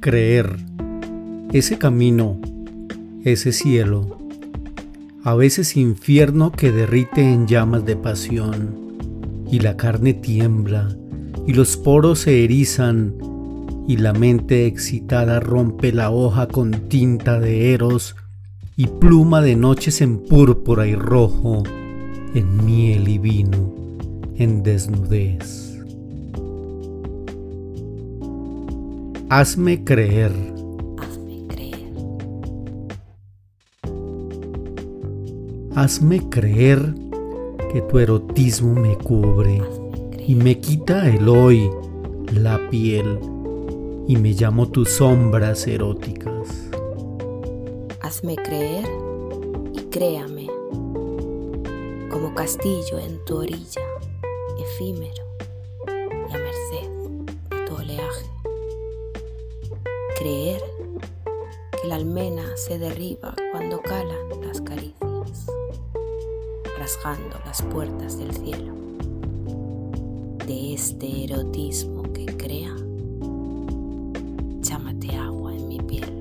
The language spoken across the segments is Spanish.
creer, ese camino, ese cielo, a veces infierno que derrite en llamas de pasión, y la carne tiembla, y los poros se erizan, y la mente excitada rompe la hoja con tinta de eros y pluma de noches en púrpura y rojo, en miel y vino, en desnudez. Hazme creer. Hazme creer. Hazme creer que tu erotismo me cubre y me quita el hoy, la piel, y me llamo tus sombras eróticas. Hazme creer y créame, como castillo en tu orilla, efímero y a merced de tu oleaje creer que la almena se derriba cuando calan las caricias, rasgando las puertas del cielo. De este erotismo que crea, chámate agua en mi piel.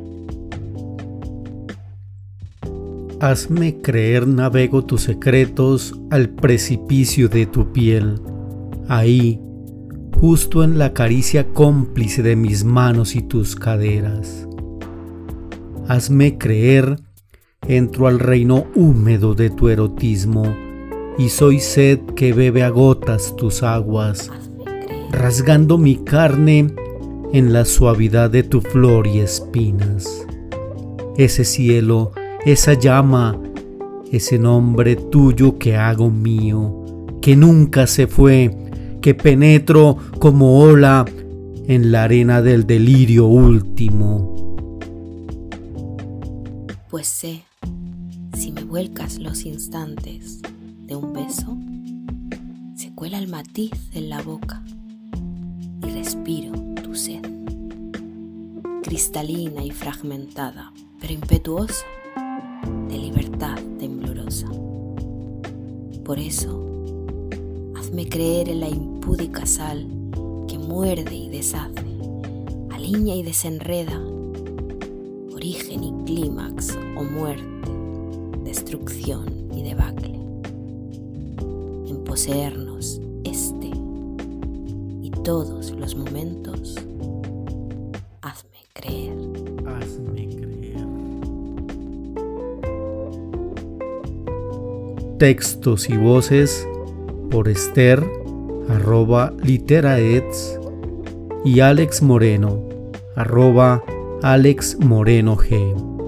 Hazme creer navego tus secretos al precipicio de tu piel. Ahí justo en la caricia cómplice de mis manos y tus caderas. Hazme creer, entro al reino húmedo de tu erotismo y soy sed que bebe a gotas tus aguas, rasgando mi carne en la suavidad de tu flor y espinas. Ese cielo, esa llama, ese nombre tuyo que hago mío, que nunca se fue, que penetro como ola en la arena del delirio último. Pues sé, si me vuelcas los instantes de un beso, se cuela el matiz en la boca y respiro tu sed, cristalina y fragmentada, pero impetuosa, de libertad temblorosa. Por eso, Hazme creer en la impúdica sal que muerde y deshace, alinea y desenreda, origen y clímax o muerte, destrucción y debacle. En poseernos este y todos los momentos, hazme creer. Hazme creer. Textos y voces por Esther, arroba literaets, y Alex Moreno, arroba Alex Moreno G.